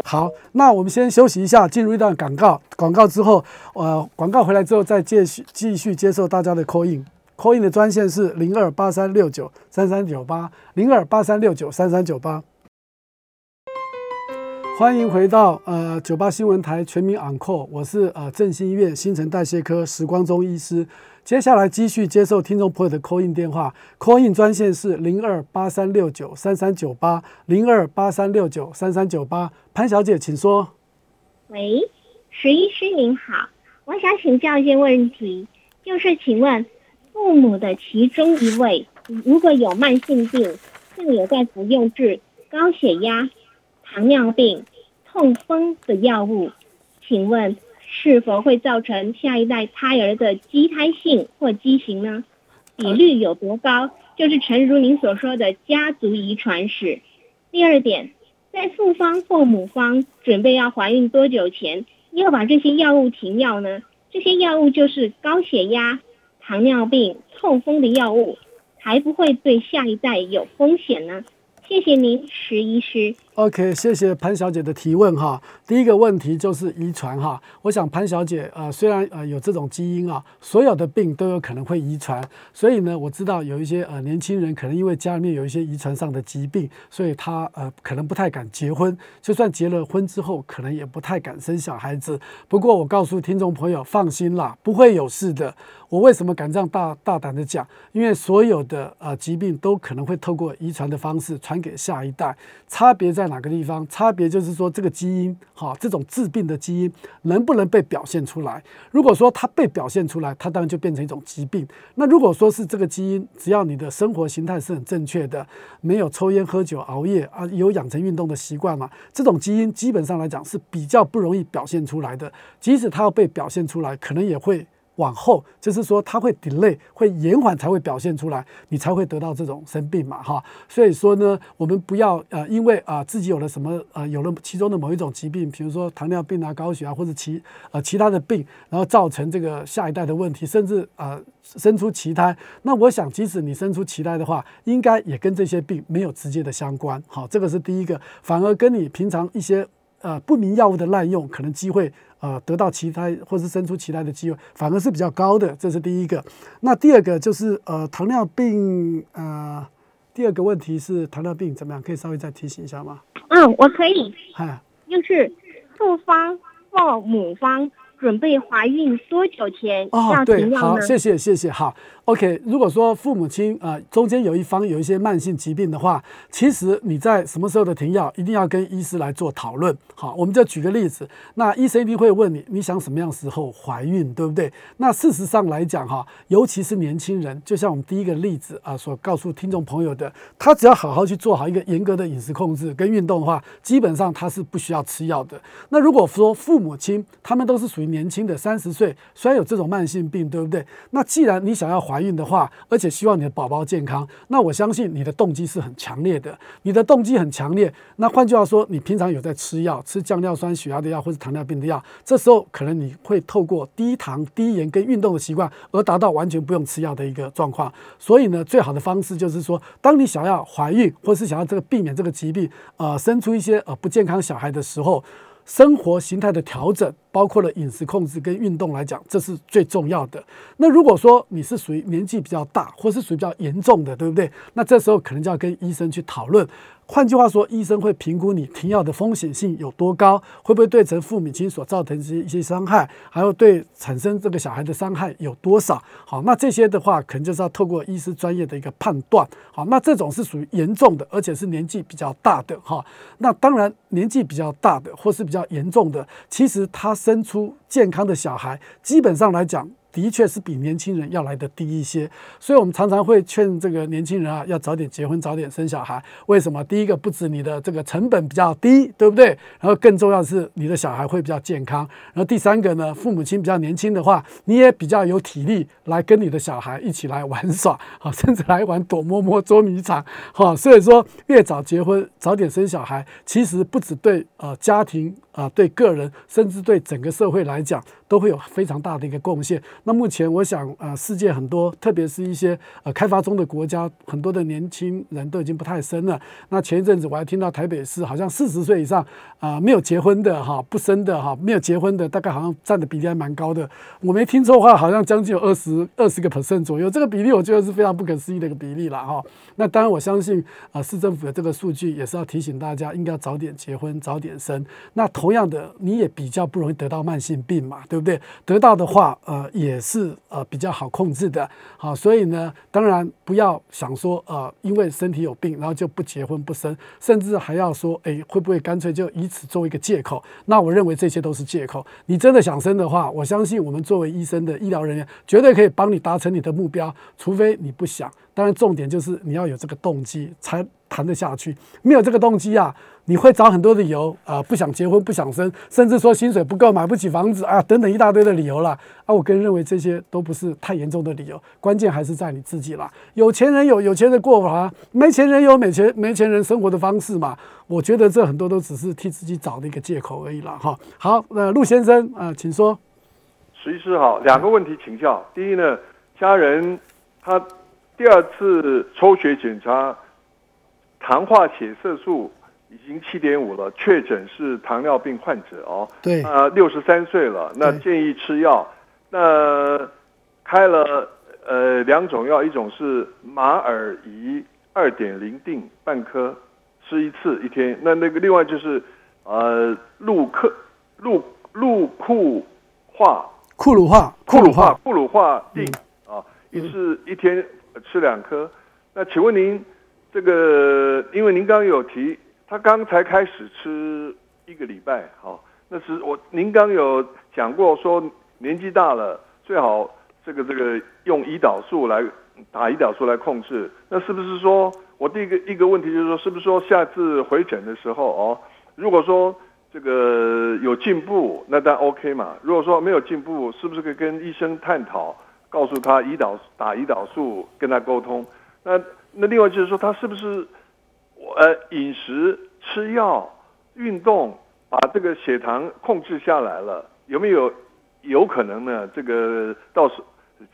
Speaker 2: 好，那我们先休息一下，进入一段广告。广告之后，呃，广告回来之后再继续继续接受大家的 call in。call in 的专线是零二八三六九三三九八零二八三六九三三九八。欢迎回到呃九八新闻台全民 Uncle，我是呃振兴医院新陈代谢科时光中医师。接下来继续接受听众朋友的 call in 电话，call in 专线是零二八三六九三三九八零二八三六九三三九八，潘小姐，请说。
Speaker 5: 喂，石医师您好，我想请教一些问题，就是请问父母的其中一位如果有慢性病，并有在服用治高血压、糖尿病、痛风的药物，请问？是否会造成下一代胎儿的畸胎性或畸形呢？比率有多高？就是诚如您所说的家族遗传史。第二点，在父方或母方准备要怀孕多久前要把这些药物停药呢？这些药物就是高血压、糖尿病、痛风的药物，还不会对下一代有风险呢？谢谢您，石医师。
Speaker 2: OK，谢谢潘小姐的提问哈。第一个问题就是遗传哈。我想潘小姐呃虽然呃有这种基因啊，所有的病都有可能会遗传，所以呢我知道有一些呃年轻人可能因为家里面有一些遗传上的疾病，所以他呃可能不太敢结婚，就算结了婚之后，可能也不太敢生小孩子。不过我告诉听众朋友，放心啦，不会有事的。我为什么敢这样大大胆的讲？因为所有的呃疾病都可能会透过遗传的方式传给下一代，差别在在哪个地方？差别就是说这个基因，哈，这种致病的基因能不能被表现出来？如果说它被表现出来，它当然就变成一种疾病。那如果说是这个基因，只要你的生活形态是很正确的，没有抽烟喝酒熬夜啊，有养成运动的习惯嘛，这种基因基本上来讲是比较不容易表现出来的。即使它要被表现出来，可能也会。往后就是说，它会 delay，会延缓才会表现出来，你才会得到这种生病嘛，哈。所以说呢，我们不要呃，因为啊自己有了什么呃，有了其中的某一种疾病，比如说糖尿病啊、高血压或者其呃其他的病，然后造成这个下一代的问题，甚至啊生出畸胎。那我想，即使你生出畸胎的话，应该也跟这些病没有直接的相关。好，这个是第一个，反而跟你平常一些呃不明药物的滥用，可能机会。呃，得到其他或是生出其他的机会，反而是比较高的，这是第一个。那第二个就是呃，糖尿病呃，第二个问题是糖尿病怎么样？可以稍微再提醒一下吗？
Speaker 5: 嗯，我可以。
Speaker 2: 哎，
Speaker 5: 就是父方或母方准备怀孕多久前
Speaker 2: 哦，对，好，谢谢谢谢，好。OK，如果说父母亲啊中间有一方有一些慢性疾病的话，其实你在什么时候的停药，一定要跟医师来做讨论。好，我们就举个例子，那医生一定会问你，你想什么样时候怀孕，对不对？那事实上来讲哈，尤其是年轻人，就像我们第一个例子啊所告诉听众朋友的，他只要好好去做好一个严格的饮食控制跟运动的话，基本上他是不需要吃药的。那如果说父母亲他们都是属于年轻的三十岁，虽然有这种慢性病，对不对？那既然你想要怀怀孕的话，而且希望你的宝宝健康，那我相信你的动机是很强烈的。你的动机很强烈，那换句话说，你平常有在吃药，吃降尿酸、血压的药或者糖尿病的药，这时候可能你会透过低糖、低盐跟运动的习惯，而达到完全不用吃药的一个状况。所以呢，最好的方式就是说，当你想要怀孕，或是想要这个避免这个疾病，呃，生出一些呃不健康小孩的时候，生活形态的调整。包括了饮食控制跟运动来讲，这是最重要的。那如果说你是属于年纪比较大，或是属于比较严重的，对不对？那这时候可能就要跟医生去讨论。换句话说，医生会评估你停药的风险性有多高，会不会对成父母亲所造成一些一些伤害，还有对产生这个小孩的伤害有多少？好，那这些的话，可能就是要透过医师专业的一个判断。好，那这种是属于严重的，而且是年纪比较大的哈。那当然，年纪比较大的或是比较严重的，其实他。生出健康的小孩，基本上来讲。的确是比年轻人要来的低一些，所以我们常常会劝这个年轻人啊，要早点结婚，早点生小孩。为什么？第一个不止你的这个成本比较低，对不对？然后更重要的是你的小孩会比较健康。然后第三个呢，父母亲比较年轻的话，你也比较有体力来跟你的小孩一起来玩耍，好，甚至来玩躲摸摸、捉迷藏，好。所以说，越早结婚，早点生小孩，其实不止对呃家庭啊，对个人，甚至对整个社会来讲，都会有非常大的一个贡献。那目前我想，呃，世界很多，特别是一些呃开发中的国家，很多的年轻人都已经不太生了。那前一阵子我还听到台北市好像四十岁以上啊没有结婚的哈，不生的哈，没有结婚的大概好像占的比例还蛮高的。我没听错的话，好像将近有二十二十个 percent 左右。这个比例我觉得是非常不可思议的一个比例了哈。那当然我相信啊，市政府的这个数据也是要提醒大家，应该要早点结婚，早点生。那同样的，你也比较不容易得到慢性病嘛，对不对？得到的话，呃，也。是呃比较好控制的，好，所以呢，当然不要想说呃，因为身体有病，然后就不结婚不生，甚至还要说，哎，会不会干脆就以此作为一个借口？那我认为这些都是借口。你真的想生的话，我相信我们作为医生的医疗人员，绝对可以帮你达成你的目标，除非你不想。当然，重点就是你要有这个动机才谈得下去。没有这个动机啊，你会找很多理由啊，不想结婚，不想生，甚至说薪水不够，买不起房子啊，等等一大堆的理由了。啊，我个人认为这些都不是太严重的理由，关键还是在你自己啦。有钱人有有钱的过法，没钱人有没钱没钱人生活的方式嘛。我觉得这很多都只是替自己找的一个借口而已了哈。好，那陆先生啊，请说。
Speaker 6: 徐医师好，两个问题请教。第一呢，家人他。第二次抽血检查，糖化血色素已已经七点五了，确诊是糖尿病患者哦。
Speaker 2: 对，
Speaker 6: 啊，六十三岁了，那建议吃药。那开了呃两种药，一种是马尔仪二点零锭半颗，吃一次一天。那那个另外就是呃路克路路库化
Speaker 2: 库鲁化，
Speaker 6: 库鲁化库，鲁化锭啊，一次一天吃两颗。那请问您这个，因为您刚有提，他刚才开始吃一个礼拜，好、那是我您刚有讲过说年纪大了最好这个这个用胰岛素来打胰岛素来控制。那是不是说我第一个一个问题就是说，是不是说下次回诊的时候哦，如果说这个有进步，那当然 OK 嘛。如果说没有进步，是不是可以跟医生探讨，告诉他胰岛打胰岛素，跟他沟通？那那另外就是说，他是不是呃饮食、吃药、运动，把这个血糖控制下来了？有没有有可能呢？这个到时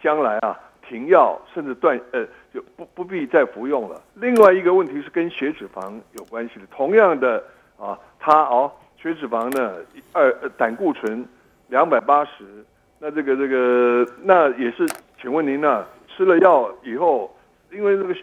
Speaker 6: 将来啊停药，甚至断呃就不不必再服用了。另外一个问题是跟血脂肪有关系的，同样的啊，他哦血脂肪呢二胆固醇两百八十，那这个这个那也是，请问您呢吃了药以后，因为那个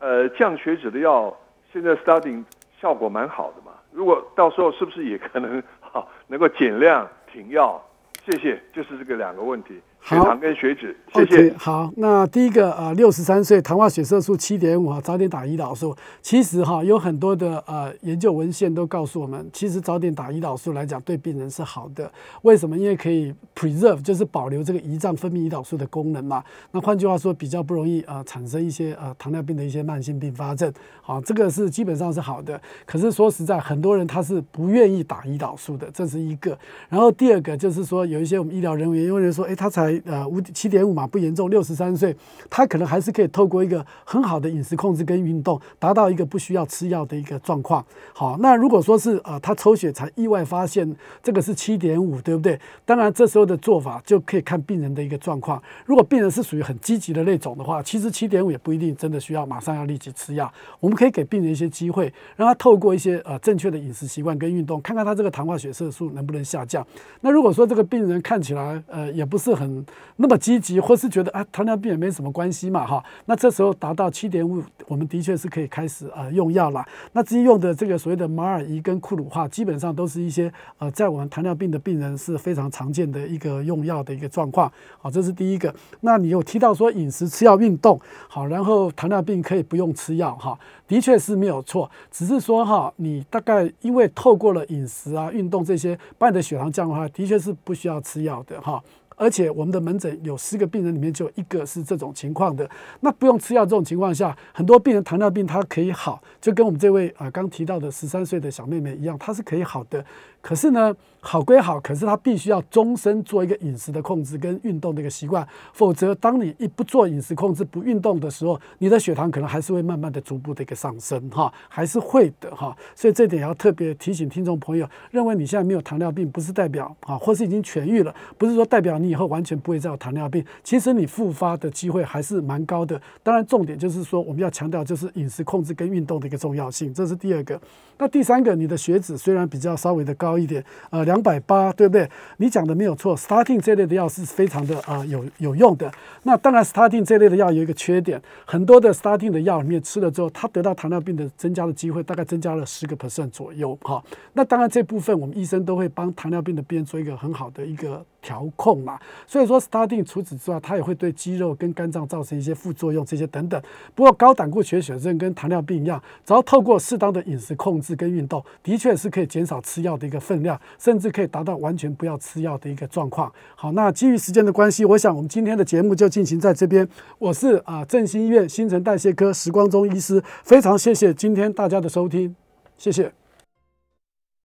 Speaker 6: 呃降血脂的药现在 starting 效果蛮好的嘛，如果到时候是不是也可能 好能够减量停药？谢谢，就是这个两个问题，血
Speaker 2: 好
Speaker 6: 糖跟血脂，谢谢。
Speaker 2: 好，那第一个啊，六十三岁，糖化血色素七点五啊，早点打胰岛素。其实哈，有很多的呃研究文献都告诉我们，其实早点打胰岛素来讲，对病人是好的。为什么？因为可以 preserve，就是保留这个胰脏分泌胰岛素的功能嘛。那换句话说，比较不容易呃产生一些呃糖尿病的一些慢性并发症。好，这个是基本上是好的。可是说实在，很多人他是不愿意打胰岛素的，这是一个。然后第二个就是说，有一些我们医疗人员因为说，诶，他才呃五七点五嘛，不严重，六十三岁，他可能还是可以透过一个很好的饮食控制跟运动，达到一个不需要吃药的一个状况。好，那如果说是呃他抽血才意外发现这个是七点五，对不对？当然这时候的做法就可以看病人的一个状况。如果病人是属于很积极的那种的话，其实七点五也不一定真的需要马上要立即吃药。我们可以给病人一些机会，让他透过一些呃正确的饮食习惯跟运动，看看他这个糖化血色素能不能下降。那如果说这个病人看起来呃也不是很那么积极，或是觉得啊糖尿病也没什么关系嘛哈，那这时候达到七点五，我们的确是可以开始呃用药了。那至于用的这个所谓的马尔仪跟库鲁化，基本上都是一些呃在我们糖尿病的病人是非常常见的一个用药的一个状况。好，这是第一个。那你有提到说饮食、吃药、运动，好，然后糖尿病可以不用吃药哈，的确是没有错，只是说哈，你大概因为透过了饮食啊、运动这些，把你的血糖降的话，的确是不需要吃药的哈。而且我们的门诊有十个病人里面就有一个是这种情况的，那不用吃药这种情况下，很多病人糖尿病他可以好，就跟我们这位啊刚提到的十三岁的小妹妹一样，她是可以好的。可是呢，好归好，可是他必须要终身做一个饮食的控制跟运动的一个习惯，否则当你一不做饮食控制、不运动的时候，你的血糖可能还是会慢慢的逐步的一个上升哈，还是会的哈。所以这点要特别提醒听众朋友，认为你现在没有糖尿病，不是代表啊，或是已经痊愈了，不是说代表你以后完全不会再有糖尿病。其实你复发的机会还是蛮高的。当然，重点就是说我们要强调就是饮食控制跟运动的一个重要性，这是第二个。那第三个，你的血脂虽然比较稍微的高一点，呃，两百八，对不对？你讲的没有错，statin 这类的药是非常的呃有有用的。那当然，statin 这类的药有一个缺点，很多的 statin 的药里面吃了之后，它得到糖尿病的增加的机会大概增加了十个 percent 左右，哈。那当然这部分我们医生都会帮糖尿病的病人做一个很好的一个调控嘛。所以说，statin 除此之外，它也会对肌肉跟肝脏造成一些副作用，这些等等。不过高胆固醇血症跟糖尿病一样，只要透过适当的饮食控制跟运动，的确是可以减少吃药的一个分量，甚至可以达到完全不要吃药的一个状况。好，那基于时间的关系，我想我们今天的节目就进行在这边。我是啊振兴医院新陈代谢科时光中医师，非常谢谢今天大家的收听，谢谢。